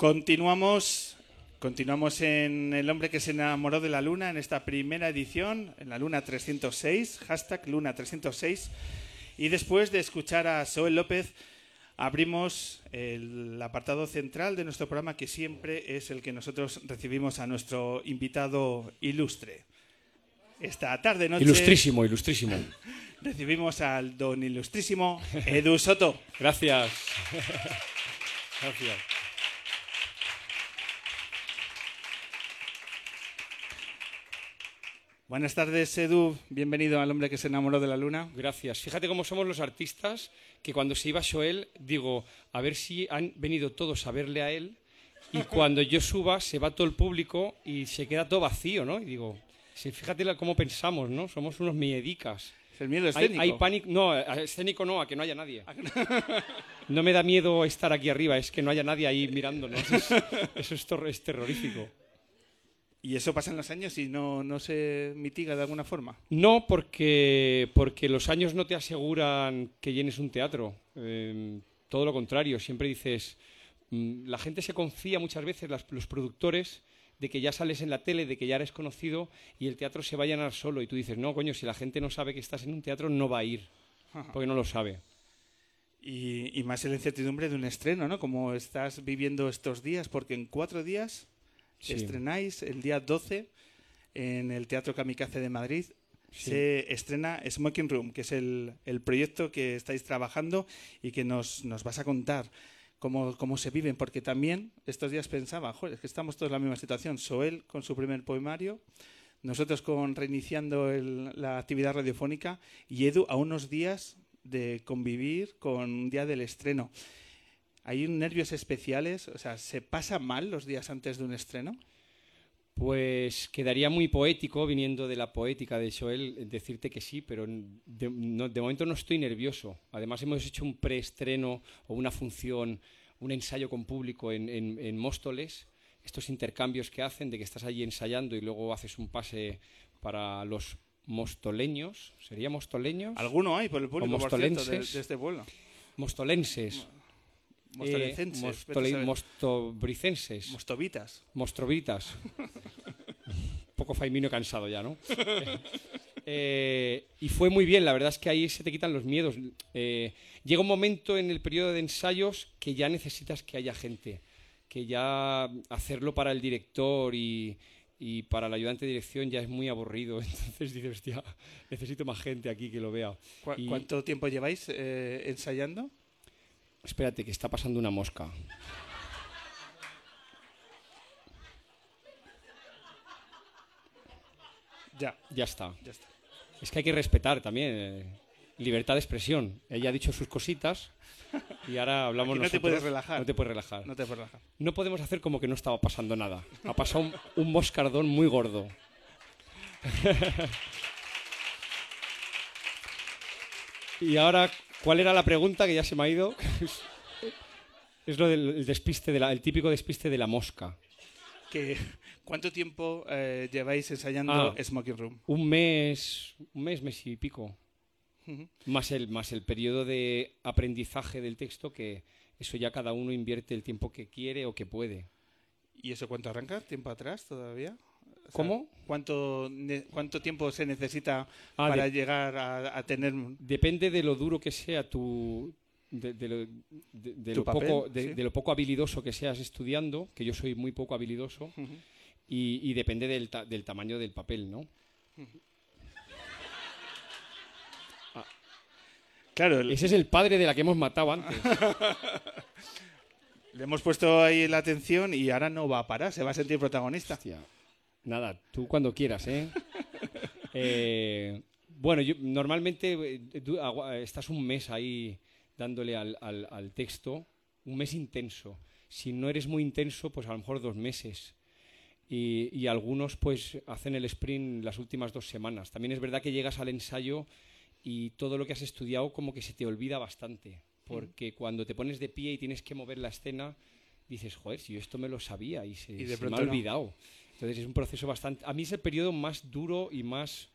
Continuamos, continuamos en El hombre que se enamoró de la luna en esta primera edición, en la luna 306, hashtag luna 306. Y después de escuchar a Soel López, abrimos el apartado central de nuestro programa, que siempre es el que nosotros recibimos a nuestro invitado ilustre. Esta tarde noche Ilustrísimo, ilustrísimo. recibimos al don ilustrísimo Edu Soto. Gracias. Gracias. Buenas tardes, Edu. Bienvenido al hombre que se enamoró de la luna. Gracias. Fíjate cómo somos los artistas, que cuando se iba Joel, digo, a ver si han venido todos a verle a él, y cuando yo suba se va todo el público y se queda todo vacío, ¿no? Y digo, sí, fíjate cómo pensamos, ¿no? Somos unos miedicas. Es el miedo Hay, escénico. hay pánico, no, escénico no, a que no haya nadie. No me da miedo estar aquí arriba, es que no haya nadie ahí mirándonos. Eso es terrorífico. Y eso pasa en los años y no, no se mitiga de alguna forma. No, porque, porque los años no te aseguran que llenes un teatro. Eh, todo lo contrario, siempre dices, mm, la gente se confía muchas veces, las- los productores, de que ya sales en la tele, de que ya eres conocido y el teatro se va a llenar solo. Y tú dices, no, coño, si la gente no sabe que estás en un teatro, no va a ir, porque no lo sabe. Y, y más en la incertidumbre de un estreno, ¿no? Como estás viviendo estos días, porque en cuatro días Sí. estrenáis el día 12 en el Teatro Kamikaze de Madrid. Sí. Se estrena Smoking Room, que es el, el proyecto que estáis trabajando y que nos, nos vas a contar cómo, cómo se viven, porque también estos días pensaba, joder, es que estamos todos en la misma situación. Soel con su primer poemario, nosotros con reiniciando el- la actividad radiofónica y Edu a unos días de convivir con un día del estreno. ¿Hay nervios especiales? O sea, ¿se pasa mal los días antes de un estreno? Pues quedaría muy poético, viniendo de la poética de Joel, decirte que sí, pero de, no- de momento no estoy nervioso. Además, hemos hecho un preestreno o una función, un ensayo con público en, en- en Móstoles. Estos intercambios que hacen de que estás allí ensayando y luego haces un pase para los mostoleños. ¿Sería mostoleños? ¿Alguno hay por el público, por cierto, de, este pueblo? Mostolenses. Mostolenses, Eh, a mostole- saber. mostobricenses. Mostovitas. Mostrovitas. Un poco faimino cansado ya, ¿no? Eh, y fue muy bien, la verdad es que ahí se te quitan los miedos. Eh, llega un momento en el periodo de ensayos que ya necesitas que haya gente, que ya hacerlo para el director y, y para el ayudante de dirección ya es muy aburrido. Entonces dices, hostia, necesito más gente aquí que lo vea. ¿Cu- Y- ¿Cuánto tiempo lleváis eh, ensayando? Espérate, que está pasando una mosca. Ya, Ya está. ya está. Es que hay que respetar también. eh, libertad de expresión. Ella ha dicho sus cositas y ahora hablamos Aquí no te nosotros. puedes relajar. No te puedes relajar. No te puedes relajar. No podemos hacer como que no estaba pasando nada. Ha pasado un, un moscardón muy gordo. y ahora, ¿cuál era la pregunta que ya se me ha ido? es lo del el despiste, de la- el típico despiste de la mosca. Que, ¿Cuánto tiempo eh, lleváis ensayando Ah. Smoking Room? Un mes, un mes, mes y pico. Más el, más el periodo de aprendizaje del texto, que eso ya cada uno invierte el tiempo que quiere o que puede. ¿Y eso cuánto arranca? ¿Tiempo atrás todavía? O sea, ¿Cómo? ¿Cuánto, ¿Cuánto tiempo se necesita Ah, para de- llegar a, a tener... Depende de lo duro que sea tu. De, de lo, de- de Tu lo papel, poco, de, sí. de lo poco habilidoso que seas estudiando, que yo soy muy poco habilidoso, y, y depende del, ta- del tamaño del papel, ¿no? Claro, el- Ese es el padre de la que hemos matado antes. le hemos puesto ahí la atención y ahora no va a parar, se va a sentir protagonista. Hostia. Nada, tú cuando quieras, ¿eh? Eh, bueno, yo normalmente eh, tú estás un mes ahí dándole al, al- al texto, un mes intenso. Si no eres muy intenso, pues a lo mejor dos meses. Y, y algunos pues hacen el sprint las últimas dos semanas. También es verdad que llegas al ensayo y todo lo que has estudiado como que se te olvida bastante. Porque cuando te pones de pie y tienes que mover la escena, dices, joder, si yo esto me lo sabía y se, Y de se me ha no. Entonces es un proceso bastante... A mí es el periodo más duro y más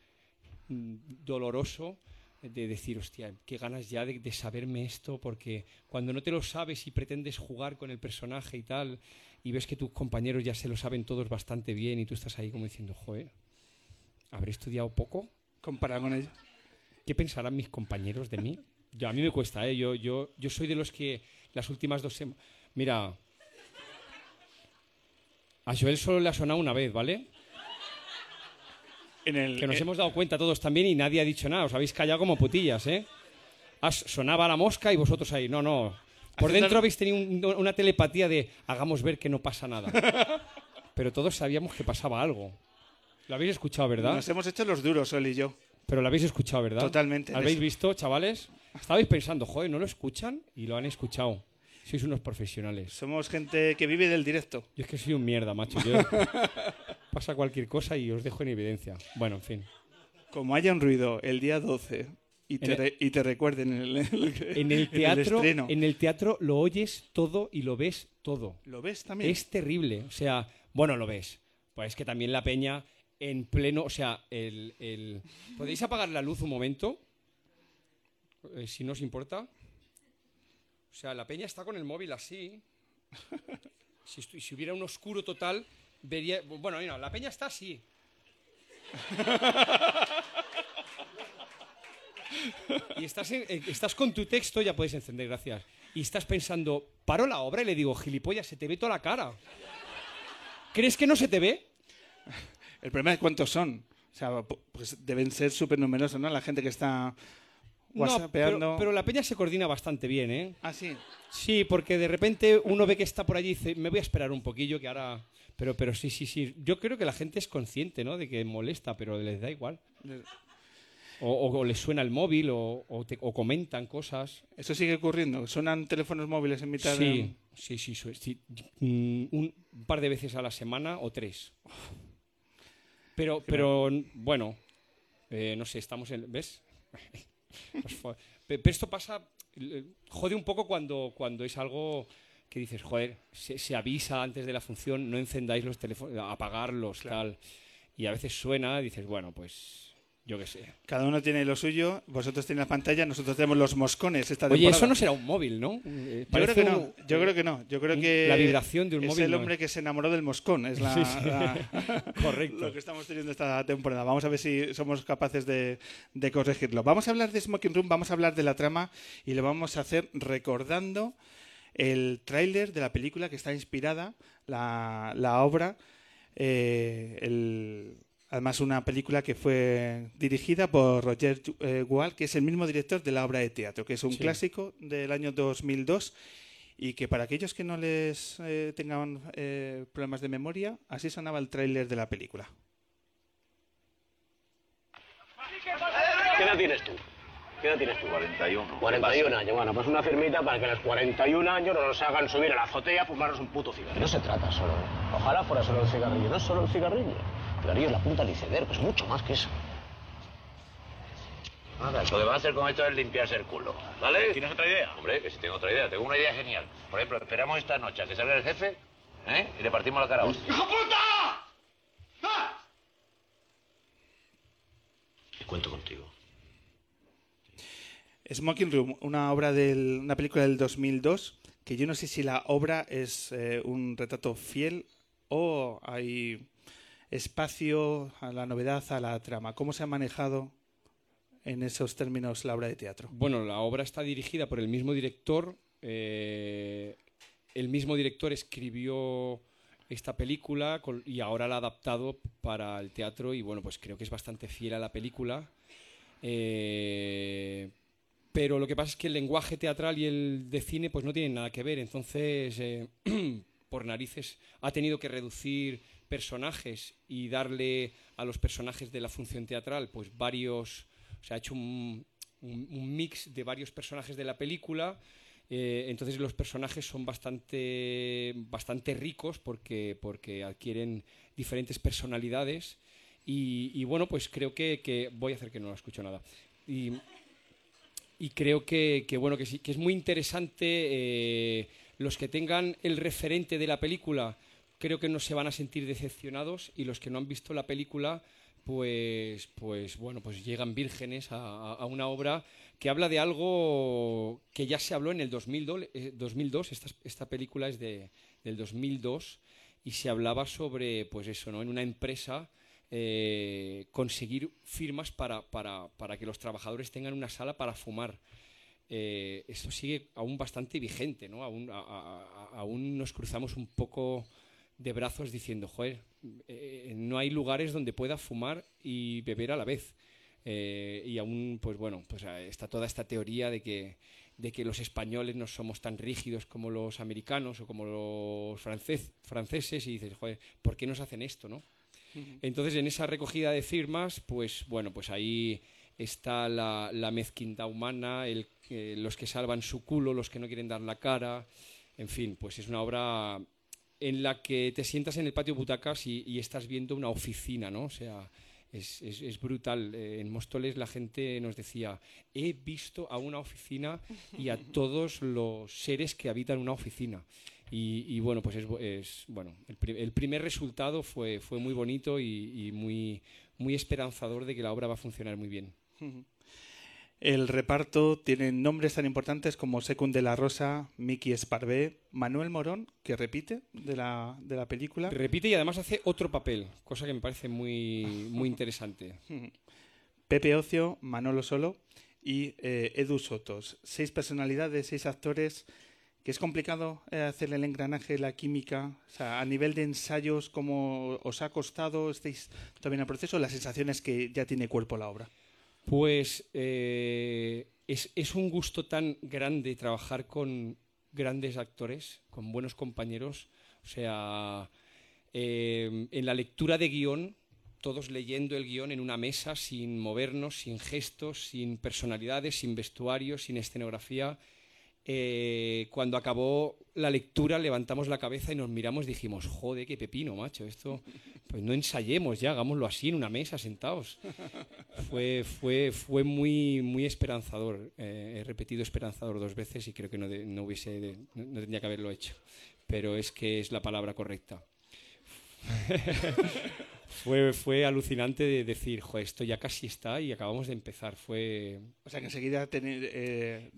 mm, doloroso de decir, hostia, qué ganas ya de, de saberme esto, porque cuando no te lo sabes y pretendes jugar con el personaje y tal, y ves que tus compañeros ya se lo saben todos bastante bien y tú estás ahí como diciendo, joder, ¿habré estudiado poco? Comparado con ellos. ¿Qué pensarán mis compañeros de mí? Yo, a mí me cuesta, ¿eh? Yo, yo, yo soy de los que las últimas dos semanas... Mira, a Joel solo le ha sonado una vez, ¿vale? En el, Que nos eh, hemos dado cuenta todos también y nadie ha dicho nada. Os habéis callado como putillas, ¿eh? Has- sonaba la mosca y vosotros ahí. No, no. Por dentro habéis tenido un- una telepatía de hagamos ver que no pasa nada. Pero todos sabíamos que pasaba algo. Lo habéis escuchado, ¿verdad? Nos hemos hecho los duros, Sol y yo. Pero lo habéis escuchado, ¿verdad? Totalmente, ¿Habéis eso. visto, chavales? Estabais pensando, joder, ¿no lo escuchan? Y lo han escuchado. Sois unos profesionales. Somos gente que vive del directo. Yo es que soy un mierda, macho. Yo- pasa cualquier cosa y os dejo en evidencia. Bueno, en fin. Como haya un ruido el día 12 y te, el- re- y te recuerden en el, En el teatro, en el teatro lo oyes todo y lo ves todo. ¿Lo ves también? Es terrible. O sea, bueno, lo ves. Pues es que también la peña en pleno, o sea, el, el- ¿podéis apagar la luz un momento? Eh, si no os importa. O sea, la peña está con el móvil así. Si, si hubiera un oscuro total, vería. Bueno, mira, la peña está así. Y eh, estás con tu texto, ya puedes encender, gracias. Y estás pensando, paro la obra y le digo, gilipollas, se te ve toda la cara. ¿Crees que no se te ve? El problema es cuántos son. O sea, pu- pues deben ser súper numerosos, ¿no? La gente que está No, pero, pero la peña se coordina bastante bien, ¿eh? Ah, sí. Sí, porque de repente uno ve que está por allí y dice, me voy a esperar un poquillo que ahora... Pero, pero sí, sí, sí. Yo creo que la gente es consciente, ¿no? De que molesta, pero les da igual. O, o- o les suena el móvil o, o te- o comentan cosas. Eso sigue ocurriendo. Suenan teléfonos móviles en mitad de... Sí, sí, sí, sí. Mm, Un par de veces a la semana o tres. Pero, pero bueno, eh, no sé, estamos en... ¿Ves? Pero esto pasa, eh, jode un poco cuando, cuando es algo que dices, joder, se, se avisa antes de la función, no encendáis los teléfonos, apagarlos, tal. Y a veces suena, dices, bueno, pues yo qué sé. Cada uno tiene lo suyo. Vosotros tenéis la pantalla, nosotros tenemos los moscones esta Oye, temporada. eso no será un móvil, ¿no? Eh, Yo creo que no. Yo creo que no. Yo creo que La vibración de un es móvil el no hombre es. que se enamoró del moscón. Es la, Sí, sí. la- Correcto. lo que estamos teniendo esta temporada. Vamos a ver si somos capaces de, de corregirlo. Vamos a hablar de Smoking Room, vamos a hablar de la trama y lo vamos a hacer recordando el tráiler de la película que está inspirada, la, la obra. eh, el- además, una película que fue dirigida por Roger eh, Gual, que es el mismo director de la obra de teatro, que es un Sí. clásico del año 2002 y que para aquellos que no les eh, tengan eh, problemas de memoria, así sonaba el tráiler de la película. ¿Qué edad tienes tú? ¿Qué edad tienes tú? 41. 41 años. Bueno, pues una firmita para que a los 41 años no nos hagan subir a la azotea a fumarnos un puto cigarrillo. No se trata solo. Ojalá fuera solo el cigarrillo. No es solo el cigarrillo. Es la punta del iceberg, es mucho más que eso. Nada, lo que va a hacer con esto es limpiarse el culo. ¿Vale? ¿Tienes otra idea? Hombre, que si tengo otra idea. Tengo una idea genial. Por ejemplo, esperamos esta noche a que salga el jefe ¿eh? y le partimos la cara a hostia. Y cuento contigo. Smoking Room, una obra del, una película del 2002, que yo no sé si la obra es eh, un retrato fiel o hay espacio a la novedad, a la trama. ¿Cómo se ha manejado en esos términos la obra de teatro? Bueno, la obra está dirigida por el mismo director. eh, el mismo director escribió esta película y ahora la ha adaptado para el teatro y bueno, pues creo que es bastante fiel a la película. Eh, pero lo que pasa es que el lenguaje teatral y el de cine pues no tienen nada que ver. Entonces, eh, por narices, ha tenido que reducir personajes y darle a los personajes de la función teatral pues varios... O sea, ha hecho un, un- un mix de varios personajes de la película. eh, entonces los personajes son bastante, bastante ricos porque, porque adquieren diferentes personalidades. Y, y bueno, pues creo que, que- Voy a hacer que no escucho nada. Y, y creo que, que, bueno que sí que es muy interesante eh, los que tengan el referente de la película creo que no se van a sentir decepcionados y los que no han visto la película pues, pues bueno, pues llegan vírgenes a, una obra que habla de algo que ya se habló en el 2002. 2002 esta, esta película es de, del 2002 y se hablaba sobre, pues eso, ¿no? En una empresa eh, conseguir firmas para, para, para, que los trabajadores tengan una sala para fumar. Eh, esto sigue aún bastante vigente, ¿no? Aún, aún nos cruzamos un poco de brazos diciendo, joder, eh, no hay lugares donde pueda fumar y beber a la vez. Eh, y aún, pues bueno, pues está toda esta teoría de que, de que los españoles no somos tan rígidos como los americanos o como los franceses y dices, joder, ¿por qué nos hacen esto, no? Entonces, en esa recogida de firmas, pues bueno, pues ahí está la, la mezquindad humana, el, los que salvan su culo, los que no quieren dar la cara, en fin, pues es una obra en la que te sientas en el patio butacas y, estás viendo una oficina, ¿no? O sea, es, brutal. Eh, en Móstoles la gente nos decía, he visto a una oficina y a todos los seres que habitan una oficina. Y, bueno, pues es, bueno, el, primer resultado fue, fue muy bonito y, muy, muy esperanzador de que la obra va a funcionar muy bien. El reparto tiene nombres tan importantes como Secund de la Rosa, Miki Esparvé, Manuel Morón, que repite de la, de la película. Repite y además hace otro papel, cosa que me parece muy, muy interesante. Pepe Ocio, Manolo Solo y eh, Edu Sotos. Seis personalidades, seis actores que es complicado eh, hacer el engranaje, la química, o sea, a nivel de ensayos, ¿cómo os ha costado? ¿Estáis todavía en el proceso? Las sensaciones que ya tiene cuerpo la obra. Pues eh, es, un gusto tan grande trabajar con grandes actores, con buenos compañeros. O sea, eh, en la lectura de guion, todos leyendo el guion en una mesa, sin movernos, sin gestos, sin personalidades, sin vestuario, sin escenografía. Eh, cuando acabó la lectura levantamos la cabeza y nos miramos y dijimos, joder, qué pepino, macho, esto, pues no ensayemos ya, hagámoslo así en una mesa, sentados. Fue, fue, fue muy, muy esperanzador. Eh, he repetido esperanzador dos veces y creo que no, no hubiese, no tendría que haberlo hecho, pero es que es la palabra correcta. fue, fue alucinante de decir, joder, esto ya casi está y acabamos de empezar. Fue... O sea, que enseguida tener, eh,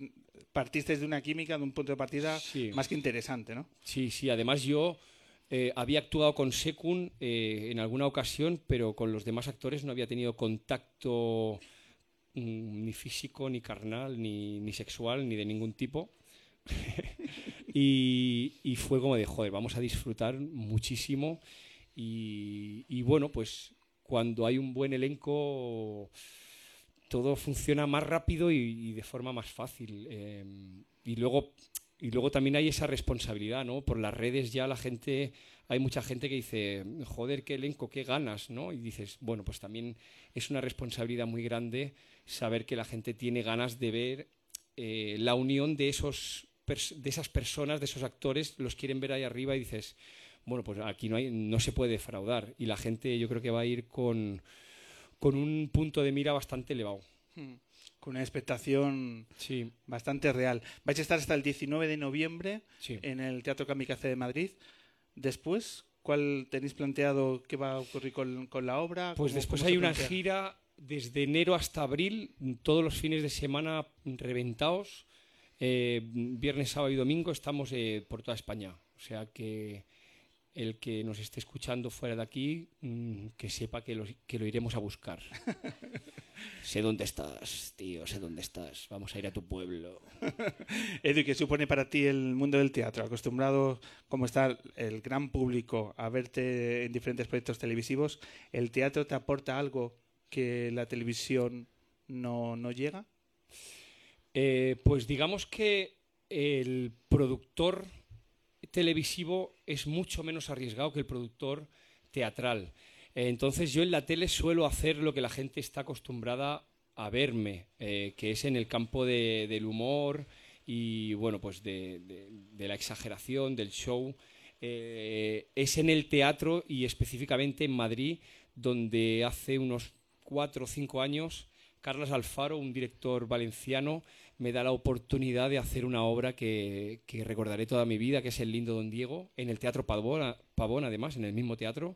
partiste de una química, de un punto de partida más que interesante, ¿no? Sí, sí. Además yo eh, había actuado con Sekun eh, en alguna ocasión, pero con los demás actores no había tenido contacto mm, ni físico, ni carnal, ni, ni sexual, ni de ningún tipo. y, y, fue como de, joder, vamos a disfrutar muchísimo. Y, bueno, pues cuando hay un buen elenco todo funciona más rápido y, de forma más fácil. Em, y luego y luego también hay esa responsabilidad, ¿no? Por las redes ya la gente, hay mucha gente que dice, joder, qué elenco, qué ganas, ¿no? Y dices, bueno, pues también es una responsabilidad muy grande saber que la gente tiene ganas de ver eh, la unión de, esos, de esas personas, de esos actores, los quieren ver ahí arriba y dices, bueno, pues aquí no, hay, no se puede defraudar y la gente yo creo que va a ir con, con un punto de mira bastante elevado. Hmm. Con una expectación sí. bastante real. Vais a estar hasta el 19 de noviembre en el Teatro Kamikaze de Madrid. Después, ¿cuál tenéis planteado qué va a ocurrir con, con la obra? Pues después hay una gira desde enero hasta abril, todos los fines de semana reventados. Eh, viernes, sábado y domingo estamos eh, por toda España. O sea que el que nos esté escuchando fuera de aquí, mm, que sepa que lo, que lo iremos a buscar. sé dónde estás, tío, sé dónde estás. Vamos a ir a tu pueblo. Edu, ¿qué supone para ti el mundo del teatro? Acostumbrado, como está el gran público, a verte en diferentes proyectos televisivos, ¿el teatro te aporta algo que la televisión no, no llega? Eh, pues digamos que el productor televisivo es mucho menos arriesgado que el productor teatral. Entonces yo en la tele suelo hacer lo que la gente está acostumbrada a verme, eh, que es en el campo del humor y bueno, pues de, la exageración, del show. Eh, es en el teatro y específicamente en Madrid, donde hace unos cuatro o cinco años Carlos Alfaro, un director valenciano, me da la oportunidad de hacer una obra que, recordaré toda mi vida, que es El lindo Don Diego, en el Teatro Pavón, además, en el mismo teatro.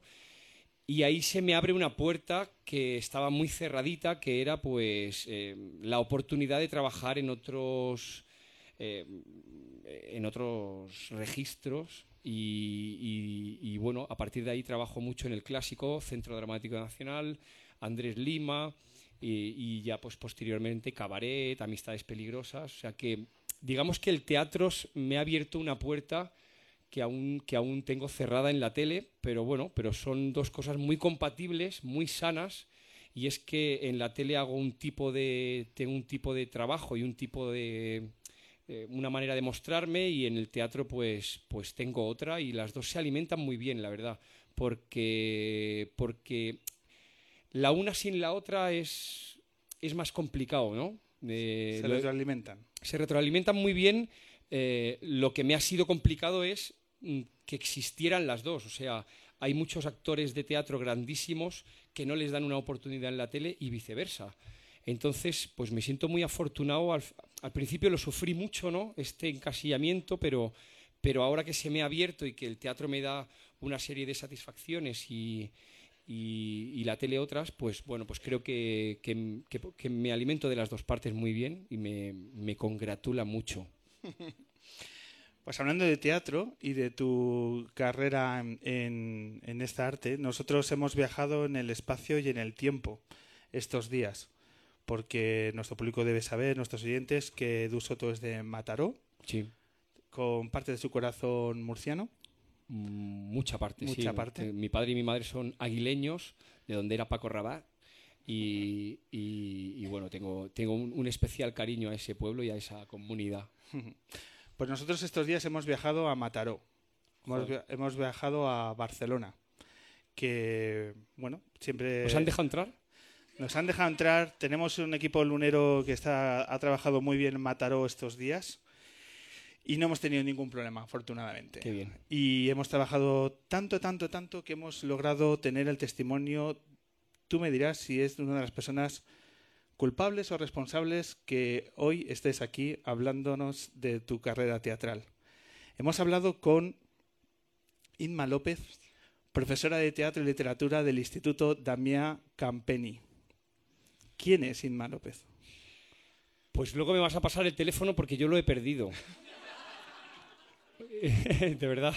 y ahí se me abre una puerta que estaba muy cerradita, que era pues eh, la oportunidad de trabajar en otros, eh, en otros registros y, bueno, a partir de ahí trabajo mucho en el clásico, Centro Dramático Nacional, Andrés Lima y, y ya pues posteriormente Cabaret, Amistades Peligrosas, o sea que digamos que el teatro me ha abierto una puerta que aún, que aún tengo cerrada en la tele, pero bueno, pero son dos cosas muy compatibles, muy sanas, y es que en la tele hago un tipo de, tengo un tipo de trabajo y un tipo de, eh, una manera de mostrarme, y en el teatro pues, pues tengo otra, y las dos se alimentan muy bien, la verdad, porque, porque la una sin la otra es, es más complicado, ¿no? se retroalimentan. Se retroalimentan muy bien. Eh, lo que me ha sido complicado es Mm, que existieran las dos. O sea, hay muchos actores de teatro grandísimos que no les dan una oportunidad en la tele y viceversa. Entonces, pues me siento muy afortunado. Al, principio lo sufrí mucho, ¿no? Este encasillamiento, pero, pero ahora que se me ha abierto y que el teatro me da una serie de satisfacciones y, y, la tele otras, pues bueno, pues creo que, que, que, me alimento de las dos partes muy bien y me, me congratula mucho. Pues hablando de teatro y de tu carrera en, esta arte, nosotros hemos viajado en el espacio y en el tiempo estos días, porque nuestro público debe saber, nuestros oyentes, que Dusoto es de Mataró, sí. con parte de su corazón murciano. Mm, mucha parte, Mucha parte. Mi padre y mi madre son aguileños, de donde era Paco Rabat, y, bueno, tengo, tengo un, un especial cariño a ese pueblo y a esa comunidad. Pues nosotros estos días hemos viajado a Mataró, hemos, viajado a Barcelona, que, bueno, siempre... ¿Os han dejado entrar? Nos han dejado entrar, tenemos un equipo lunero que está, ha trabajado muy bien en Mataró estos días y no hemos tenido ningún problema, afortunadamente. Qué bien. Y hemos trabajado tanto, tanto, tanto que hemos logrado tener el testimonio, tú me dirás si es una de las personas culpables o responsables que hoy estés aquí hablándonos de tu carrera teatral. Hemos hablado con Inma López, profesora de teatro y literatura del Instituto Damia Campeni. ¿Quién es Inma López? Pues luego me vas a pasar el teléfono porque yo lo he perdido. de verdad.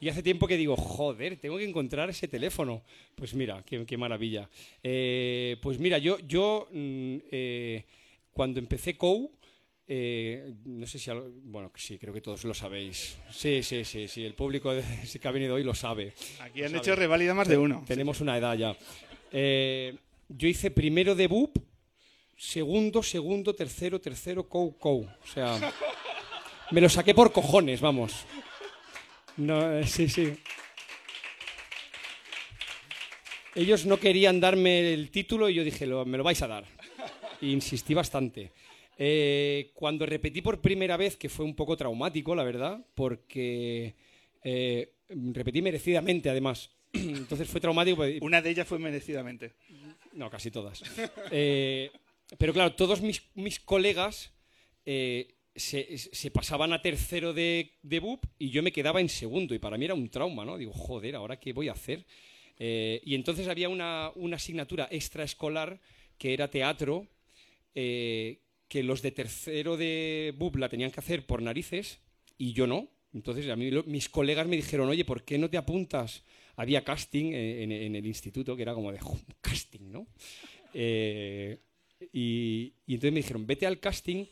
Y hace tiempo que digo, joder, tengo que encontrar ese teléfono. Pues mira, qué, maravilla. Eh, pues mira, yo, yo mm, eh, cuando empecé COU, eh, no sé si, bueno, sí, creo que todos lo sabéis. Sí, sí, sí, sí, el público que ha venido hoy lo sabe. Aquí han hecho reválida más de uno. Tenemos una edad ya. yo hice primero de BUP, segundo, segundo, tercero, tercero, COU, COU. O sea, me lo saqué por cojones, vamos. No, eh, sí, sí. Ellos no querían darme el título y yo dije, me lo vais a dar. insistí bastante. Eh, cuando repetí por primera vez, que fue un poco traumático, la verdad, porque eh, repetí merecidamente, además. Entonces fue traumático. Una de ellas fue merecidamente. No, casi todas. pero claro, todos mis, mis colegas se, pasaban a tercero de, de BUP y yo me quedaba en segundo. Y para mí era un trauma, ¿no? Digo, joder, ¿ahora qué voy a hacer? Eh, y entonces había una, asignatura extraescolar que era teatro, eh, que los de tercero de BUP la tenían que hacer por narices y yo no. Entonces a mí mis colegas me dijeron, oye, ¿por qué no te apuntas? Había casting en, el instituto que era como de casting, ¿no? Eh, y, y entonces me dijeron, vete al casting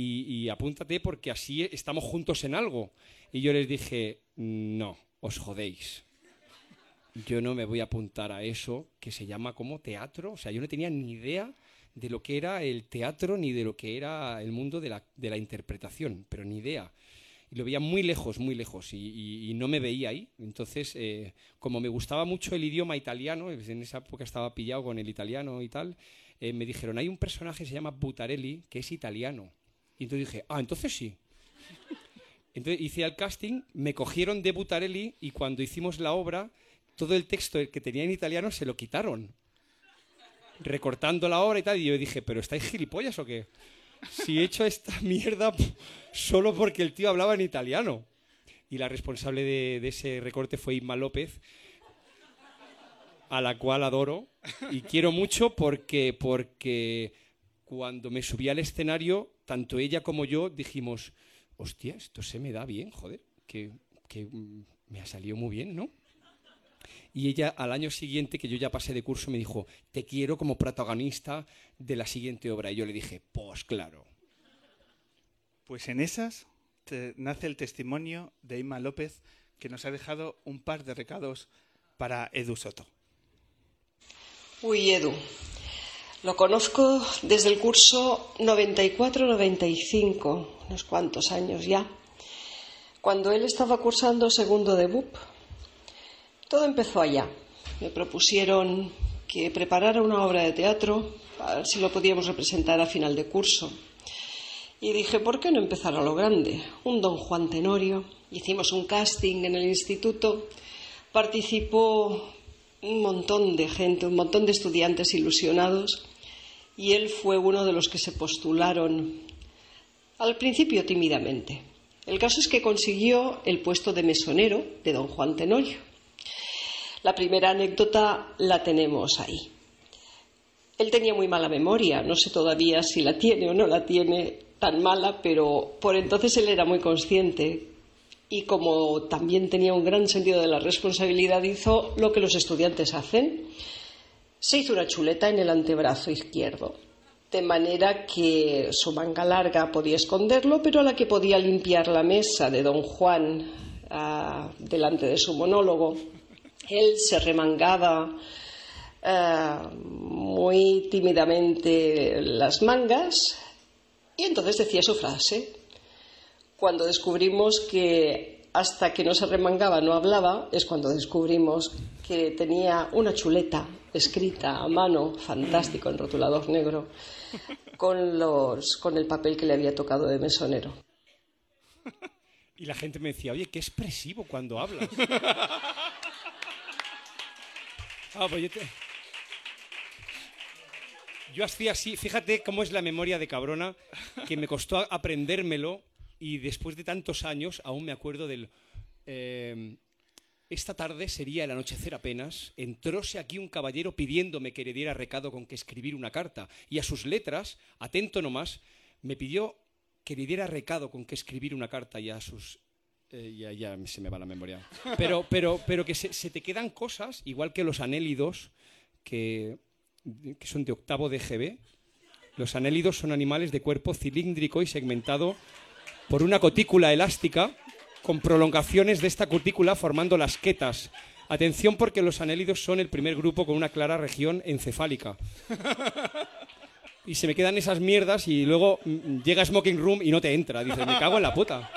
y, apúntate porque así estamos juntos en algo. Y yo les dije, no, os jodéis. Yo no me voy a apuntar a eso que se llama como teatro. O sea, yo no tenía ni idea de lo que era el teatro ni de lo que era el mundo de la, de la interpretación, pero ni idea. Y lo veía muy lejos, muy lejos, y, no me veía ahí. Entonces, eh, como me gustaba mucho el idioma italiano, en esa época estaba pillado con el italiano y tal, eh, me dijeron, hay un personaje que se llama Butarelli, que es italiano. Y entonces dije, ah, entonces sí. Entonces hice el casting, me cogieron de Butarelli y cuando hicimos la obra, todo el texto que tenía en italiano se lo quitaron. Recortando la obra y tal. Y yo dije, ¿pero estáis gilipollas o qué? Si he hecho esta mierda solo porque el tío hablaba en italiano. Y la responsable de, ese recorte fue Inma López, a la cual adoro y quiero mucho porque, porque cuando me subí al escenario, tanto ella como yo dijimos, hostia, esto se me da bien, joder, que, que mm, me ha salido muy bien, ¿no? Y ella al año siguiente, que yo ya pasé de curso, me dijo, te quiero como protagonista de la siguiente obra. Y yo le dije, pues claro. Pues en esas te- nace el testimonio de Inma López, que nos ha dejado un par de recados para Edu Soto. Uy, Edu. Lo conozco desde el curso 94-95, unos cuantos años ya, cuando él estaba cursando segundo de BUP. Todo empezó allá. Me propusieron que preparara una obra de teatro, a ver si lo podíamos representar a final de curso. Y dije, ¿por qué no empezar a lo grande? Un don Juan Tenorio. Hicimos un casting en el instituto. Participó un montón de gente, un montón de estudiantes ilusionados. Y él fue uno de los que se postularon al principio tímidamente. El caso es que consiguió el puesto de mesonero de don Juan Tenorio. La primera anécdota la tenemos ahí. Él tenía muy mala memoria, no sé todavía si la tiene o no la tiene tan mala, pero por entonces él era muy consciente y como también tenía un gran sentido de la responsabilidad, hizo lo que los estudiantes hacen. Se hizo una chuleta en el antebrazo izquierdo, de manera que su manga larga podía esconderlo, pero a la que podía limpiar la mesa de don Juan ah, delante de su monólogo. Él se remangaba eh, muy tímidamente las mangas y entonces decía su frase. Cuando descubrimos que hasta que no se remangaba no hablaba, es cuando descubrimos que tenía una chuleta escrita a mano, fantástico, en rotulador negro, con, los, con el papel que le había tocado de mesonero. Y la gente me decía, oye, qué expresivo cuando hablas. Ah, pues yo, yo hacía así, fíjate cómo es la memoria de cabrona, que me costó aprendérmelo y después de tantos años aún me acuerdo del... eh, esta tarde sería el anochecer apenas, entróse aquí un caballero pidiéndome que le diera recado con que escribir una carta, y a sus letras, atento nomás, me pidió que le diera recado con que escribir una carta y a sus... eh, ya, se me va la memoria. Pero, pero, pero que se, se te quedan cosas, igual que los anélidos, que, que son de octavo DGB. Los anélidos son animales de cuerpo cilíndrico y segmentado por una cutícula elástica con prolongaciones de esta cutícula formando las quetas. Atención porque los anélidos son el primer grupo con una clara región encefálica. Y se me quedan esas mierdas y luego mm, llega Smoking Room y no te entra. Dices, me cago en la puta.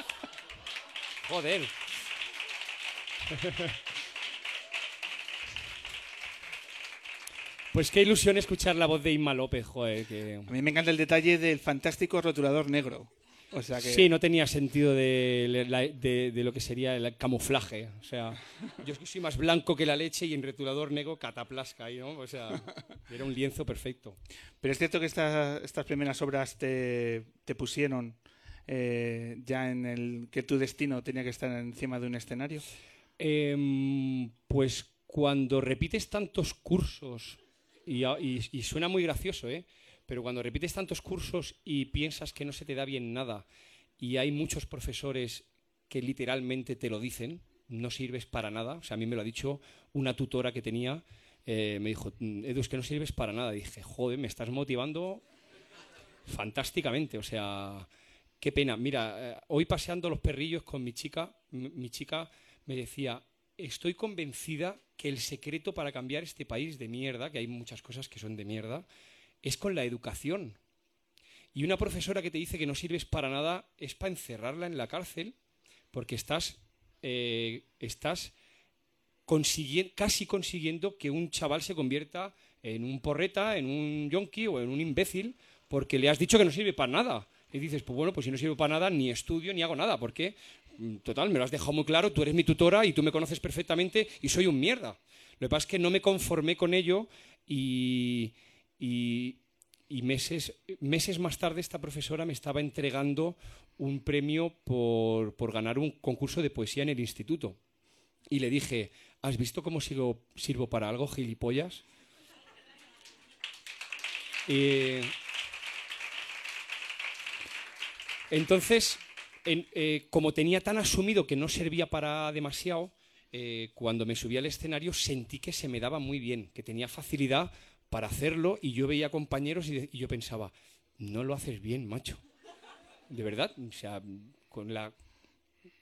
Joder. Pues qué ilusión escuchar la voz de Inma López, joder. Que... A mí me encanta el detalle del fantástico rotulador negro. O sea que Sí, no tenía sentido de, de- de lo que sería el camuflaje. O sea, yo soy más blanco que la leche y en retulador negro cataplasca ¿no? O sea, era un lienzo perfecto. Pero es cierto que estas, estas primeras obras te, te pusieron eh, ya en el que tu destino tenía que estar encima de un escenario. Em, pues cuando repites tantos cursos, y- y suena muy gracioso, ¿eh? Pero cuando repites tantos cursos y piensas que no se te da bien nada, y hay muchos profesores que literalmente te lo dicen, no sirves para nada, o sea, a mí me lo ha dicho una tutora que tenía, eh, me dijo, "Mm, Edu, es que no sirves para nada. dije, joder, me estás motivando fantásticamente, o sea, qué pena. Mira, eh, hoy paseando los perrillos con mi chica, mi, mi chica me decía, estoy convencida que el secreto para cambiar este país de mierda, que hay muchas cosas que son de mierda, es con la educación. Y una profesora que te dice que no sirves para nada es para encerrarla en la cárcel porque estás, eh, estás casi consiguiendo que un chaval se convierta en un porreta, en un yonki o en un imbécil porque le has dicho que no sirve para nada. Y dices, pues bueno, pues si no sirve para nada, ni estudio ni hago nada. ¿Por qué? Mm, Total, me lo has dejado muy claro, tú eres mi tutora y tú me conoces perfectamente y soy un mierda. Lo que pasa es que no me conformé con ello y, y, y meses, meses más tarde esta profesora me estaba entregando un premio por, por ganar un concurso de poesía en el instituto. Y le dije, ¿has visto cómo sigo, sirvo para algo, gilipollas? Entonces, eh, como tenía tan asumido que no servía para demasiado, eh, cuando me subí al escenario sentí que se me daba muy bien, que tenía facilidad para hacerlo y yo veía compañeros y, y yo pensaba, no lo haces bien, macho. De verdad, o sea, con la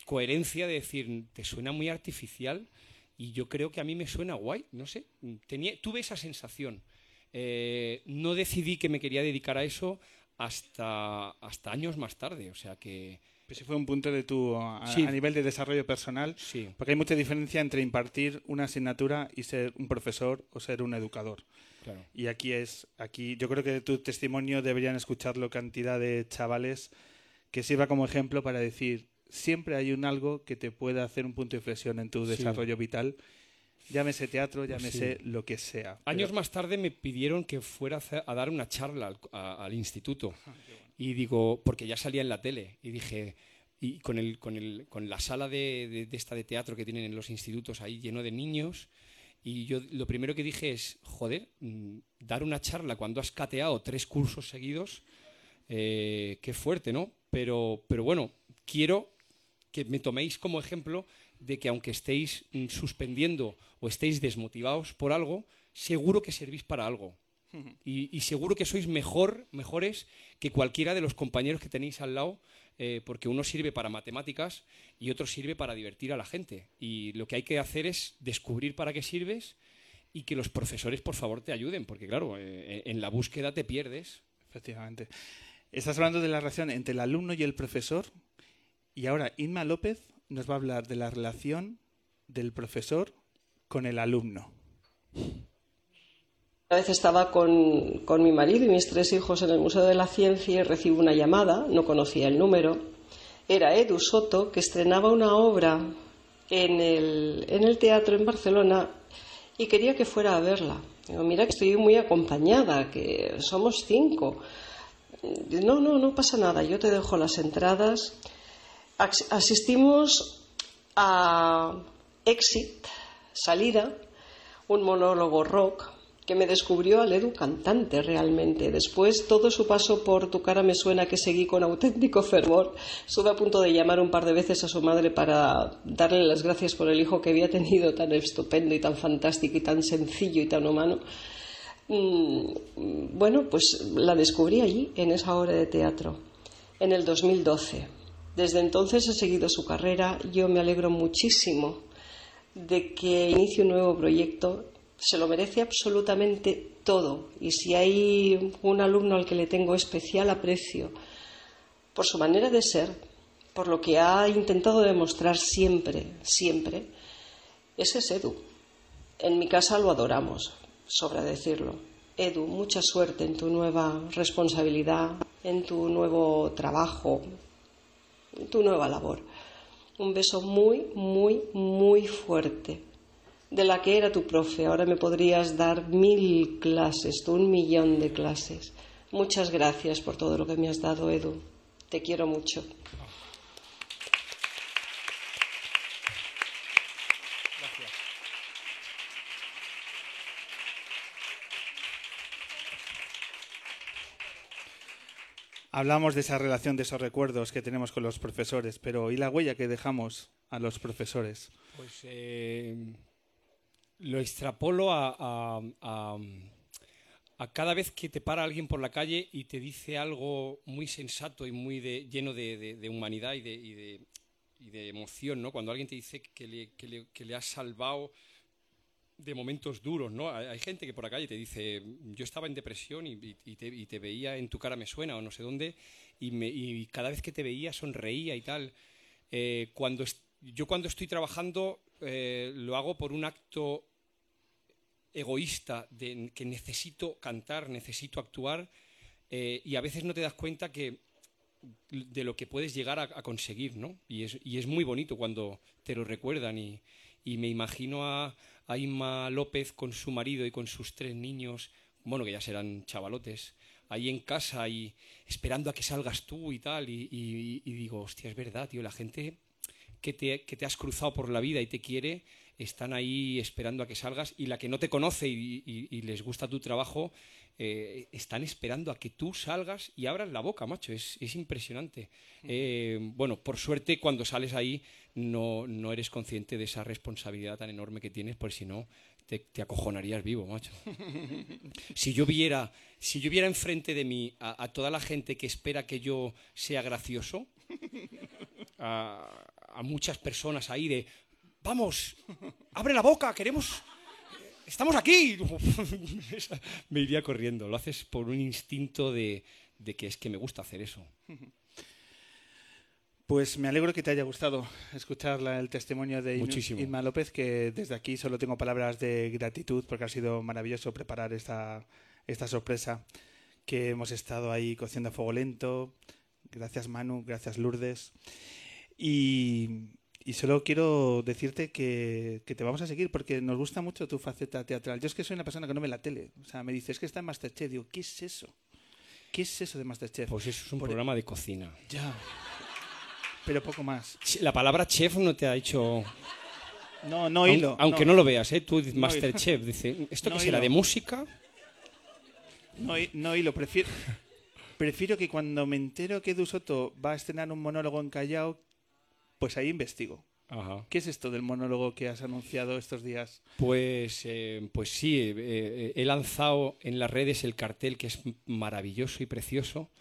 coherencia de decir, te suena muy artificial y yo creo que a mí me suena guay, no sé, tenía, tuve esa sensación. Eh, no decidí que me quería dedicar a eso hasta, hasta años más tarde, o sea que... Pues fue un punto de tu a, nivel de desarrollo personal, sí. porque hay mucha diferencia entre impartir una asignatura y ser un profesor o ser un educador. Y aquí es, aquí yo creo que tu testimonio deberían escucharlo cantidad de chavales que sirva como ejemplo para decir siempre hay un algo que te pueda hacer un punto de inflexión en tu desarrollo vital. Llámese teatro, pues llámese lo que sea. Años más tarde me pidieron que fuera a dar una charla al, instituto. Ah, y digo, porque ya salía en la tele. Y dije, y con, el, con, el, con la sala de, de, esta de teatro que tienen en los institutos ahí lleno de niños. Y yo lo primero que dije es, joder, mm, dar una charla cuando has cateado tres cursos seguidos, eh, qué fuerte, ¿no? Pero, pero bueno, quiero que me toméis como ejemplo de que aunque estéis mm, suspendiendo o estéis desmotivados por algo, seguro que servís para algo. Y, seguro que sois mejor, mejores que cualquiera de los compañeros que tenéis al lado, eh, porque uno sirve para matemáticas y otro sirve para divertir a la gente. Y lo que hay que hacer es descubrir para qué sirves y que los profesores, por favor, te ayuden, porque claro, eh, en la búsqueda te pierdes. Efectivamente. Estás hablando de la relación entre el alumno y el profesor, y ahora Inma López nos va a hablar de la relación del profesor con el alumno. Una vez estaba con, con, mi marido y mis tres hijos en el Museo de la Ciencia y recibo una llamada, no conocía el número. Era Edu Soto, que estrenaba una obra en el, en el teatro en Barcelona y quería que fuera a verla. Digo, mira que estoy muy acompañada, que somos cinco. No, no, no pasa nada, yo te dejo las entradas asistimos a Exit, Salida, un monólogo rock que me descubrió al Edu cantante realmente. Después, todo su paso por Tu cara me suena que seguí con auténtico fervor. Estuve a punto de llamar un par de veces a su madre para darle las gracias por el hijo que había tenido tan estupendo y tan fantástico y tan sencillo y tan humano. Mm, bueno, pues la descubrí allí, en esa obra de teatro, en el 2012. Desde entonces he seguido su carrera. Yo me alegro muchísimo de que inicie un nuevo proyecto. Se lo merece absolutamente todo. Y si hay un alumno al que le tengo especial aprecio por su manera de ser, por lo que ha intentado demostrar siempre, siempre, ese es Edu. En mi casa lo adoramos, sobra decirlo. Edu, mucha suerte en tu nueva responsabilidad, en tu nuevo trabajo, tu nueva labor. Un beso muy, muy, muy fuerte. De la que era tu profe, ahora me podrías dar mil clases, tú un millón de clases. Muchas gracias por todo lo que me has dado, Edu. Te quiero mucho. Hablamos de esa relación, de esos recuerdos que tenemos con los profesores, pero ¿y la huella que dejamos a los profesores? Pues eh, lo extrapolo a, cada vez que te para alguien por la calle y te dice algo muy sensato y muy lleno de, humanidad y de, emoción, ¿no? Cuando alguien te dice que le, que le has salvado de momentos duros, ¿no? Hay, gente que por la calle te dice, yo estaba en depresión y, te, veía en tu cara me suena o no sé dónde, y, cada vez que te veía sonreía y tal. Eh, cuando yo cuando estoy trabajando eh, lo hago por un acto egoísta de que necesito cantar, necesito actuar, eh, y a veces no te das cuenta que de lo que puedes llegar a, conseguir, ¿no? Y es, muy bonito cuando te lo recuerdan y, me imagino a, a López con su marido y con sus tres niños, bueno, que ya serán chavalotes, ahí en casa y esperando a que salgas tú y tal. Y, digo, hostia, es verdad, tío, la gente que te, que te, has cruzado por la vida y te quiere, están ahí esperando a que salgas y la que no te conoce y, les gusta tu trabajo, eh, están esperando a que tú salgas y abras la boca, macho. Es, impresionante. Eh, bueno, por suerte cuando sales ahí no, no eres consciente de esa responsabilidad tan enorme que tienes, porque si no te, acojonarías vivo, macho. si yo viera, si yo viera enfrente de mí a, toda la gente que espera que yo sea gracioso, a, a muchas personas ahí de vamos, abre la boca, queremos, estamos aquí. me iría corriendo, lo haces por un instinto de, que es que me gusta hacer eso. Pues me alegro que te haya gustado escuchar el testimonio de Inma López, que desde aquí solo tengo palabras de gratitud porque ha sido maravilloso preparar esta, esta sorpresa que hemos estado ahí cociendo a fuego lento. Gracias Manu, gracias Lourdes. Y, y solo quiero decirte que, te vamos a seguir porque nos gusta mucho tu faceta teatral. Yo es que soy una persona que no ve la tele. O sea, me dices es que está en Masterchef. Digo, ¿qué es eso? ¿Qué es eso de Masterchef? Pues eso es un programa de cocina. Ya. Pero poco más. La palabra chef no te ha dicho... No, no hilo. Aunque no, lo veas, ¿eh? Tú, Masterchef, dice, ¿esto qué será? ¿De música? No, no hilo. Prefiero, prefiero que cuando me entero que Du Soto va a estrenar un monólogo en Callao pues ahí investigo. ¿Qué es esto del monólogo que has anunciado estos días? Pues, eh, pues sí, eh, eh, he lanzado en las redes el cartel que es maravilloso y precioso,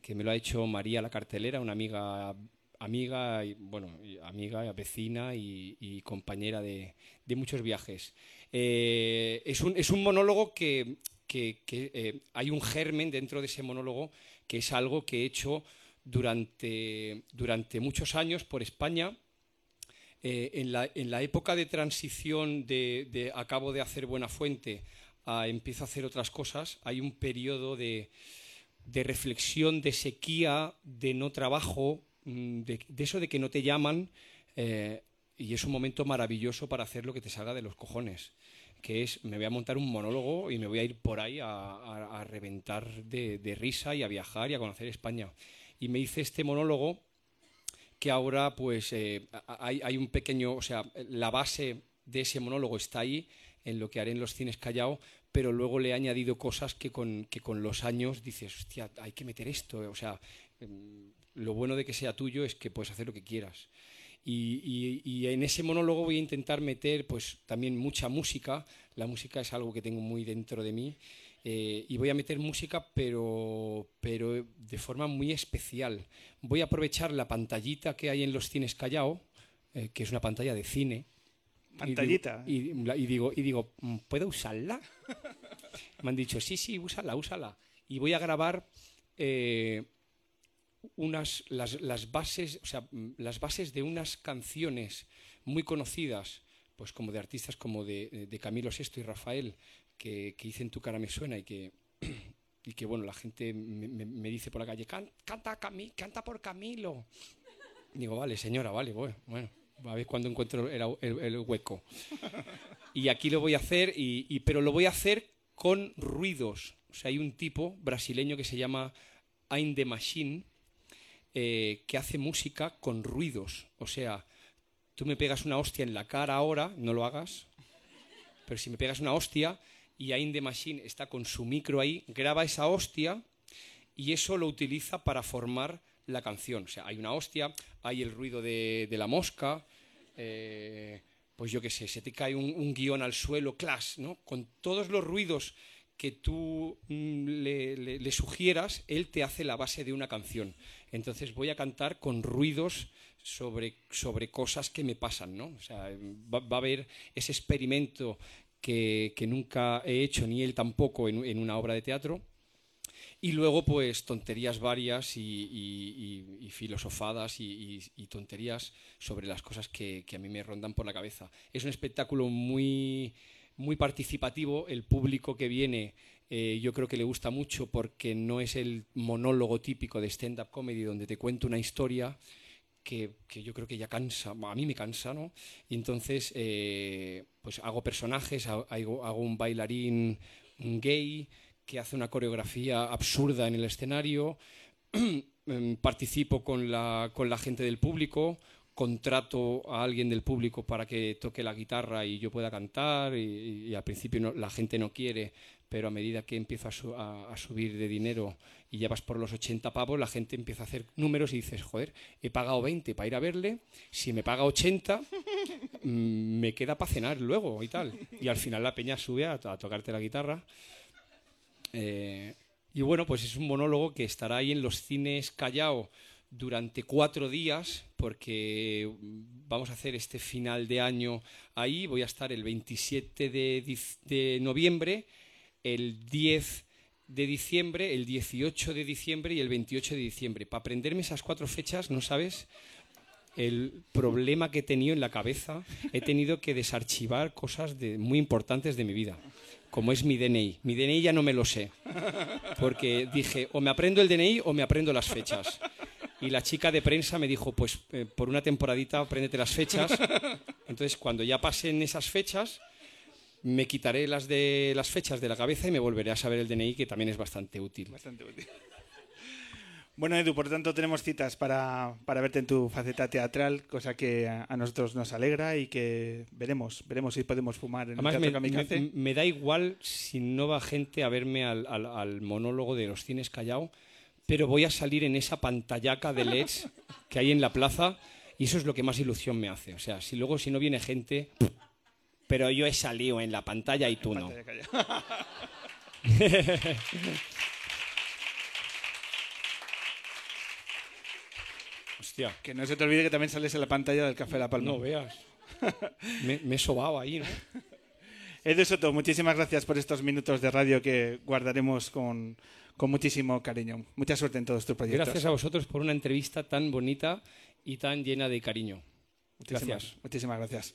que me lo ha hecho María la cartelera, una amiga, amiga, y, bueno, amiga, vecina y, compañera de, muchos viajes. es, un, es un monólogo que, que hay un germen dentro de ese monólogo que es algo que he hecho durante, durante muchos años por España. Eh, en, la, en, la, época de transición de, acabo de hacer Buena Fuente a empiezo a hacer otras cosas, hay un periodo de, de reflexión, de sequía, de no trabajo, mm, de, eso de que no te llaman, eh, y es un momento maravilloso para hacer lo que te salga de los cojones, que es, me voy a montar un monólogo y me voy a ir por ahí a, reventar de, de, risa y a viajar y a conocer España y me hice este monólogo que ahora pues eh, hay, un pequeño, o sea, la base de ese monólogo está ahí, en lo que haré en los cines Callao, pero luego le he añadido cosas que con, que con los años dices, hostia, hay que meter esto, o sea, em, lo bueno de que sea tuyo es que puedes hacer lo que quieras. Y, y, en ese monólogo voy a intentar meter pues también mucha música, la música es algo que tengo muy dentro de mí eh, y voy a meter música, pero, pero de forma muy especial. Voy a aprovechar la pantallita que hay en los cines Callao, eh, que es una pantalla de cine. Pantallita. Y digo, y, digo, mm, ¿puedo usarla? Me han dicho, sí, sí, úsala, úsala. Y voy a grabar eh, unas, las, las, bases, o sea, mm, las bases de unas canciones muy conocidas, pues como de artistas como de, de Camilo VI y Rafael, que, que hice en tu cara me suena y que, y que bueno, la gente me, dice por la calle, canta, canta por Camilo. digo, vale, señora, vale, bueno, bueno, a ver cuando encuentro el, hueco. Y aquí lo voy a hacer, y, pero lo voy a hacer con ruidos. O sea, hay un tipo brasileño que se llama Ain the Machine, eh, que hace música con ruidos. O sea, tú me pegas una hostia en la cara ahora, no lo hagas, pero si me pegas una hostia, y Ain the Machine está con su micro ahí, graba esa hostia y eso lo utiliza para formar la canción. O sea, hay una hostia, hay el ruido de, la mosca, eh, pues yo qué sé, se te cae un, guion al suelo, clash, ¿no? Con todos los ruidos que tú mm, le, sugieras, él te hace la base de una canción. Entonces voy a cantar con ruidos sobre, sobre cosas que me pasan, ¿no? O sea, va a haber ese experimento que, nunca he hecho, ni él tampoco, en, una obra de teatro. Y luego, pues, tonterías varias y, filosofadas y, tonterías sobre las cosas que, a mí me rondan por la cabeza. Es un espectáculo muy, muy participativo. El público que viene, eh, yo creo que le gusta mucho porque no es el monólogo típico de stand-up comedy donde te cuento una historia, que, yo creo que ya cansa, a mí me cansa, ¿no? Y entonces, eh, pues hago personajes, hago, un bailarín gay que hace una coreografía absurda en el escenario, em, participo con la, con la gente del público, contrato a alguien del público para que toque la guitarra y yo pueda cantar y, y al principio no- la gente no quiere, pero a medida que empieza a, su- a- subir de dinero y ya vas por los 80 pavos, la gente empieza a hacer números y dices, joder, he pagado 20 para ir a verle, si me paga 80, mm, me queda para cenar luego y tal. Y al final la peña sube a, tocarte la guitarra. Eh, y bueno, pues es un monólogo que estará ahí en los cines Callao durante cuatro días, porque vamos a hacer este final de año ahí. Voy a estar el 27 de, dic- de noviembre, el 10 de diciembre, el 18 de diciembre y el 28 de diciembre. Para aprenderme esas cuatro fechas, no sabes el problema que he tenido en la cabeza. He tenido que desarchivar cosas muy importantes de mi vida, como es mi DNI. Mi DNI ya no me lo sé, porque dije, o me aprendo el DNI o me aprendo las fechas. Y la chica de prensa me dijo, pues eh, por una temporadita apréndete las fechas. Entonces, cuando ya pasen esas fechas, me quitaré las de las fechas de la cabeza y me volveré a saber el DNI, que también es bastante útil. Bastante útil. Bueno, Edu, por tanto tenemos citas para, para verte en tu faceta teatral, cosa que a, a nosotros nos alegra y que veremos, veremos si podemos fumar en Además, el me, Teatro Kamikaze. me- me da igual si no va gente a verme al, al- al monólogo de los cines Callao, pero voy a salir en esa pantallaca de LEDs que hay en la plaza y eso es lo que más ilusión me hace. O sea, si luego si no viene gente, pero yo he salido en la pantalla y tú no. Hostia, Que no se te olvide que también sales en la pantalla del Café La Palma. no veas. Me, me he sobado ahí, ¿no? Edu Soto, muchísimas gracias por estos minutos de radio que guardaremos con, con muchísimo cariño. Mucha suerte en todos tus proyectos. Gracias a vosotros por una entrevista tan bonita y tan llena de cariño. Muchísimas- Gracias. Muchísimas gracias.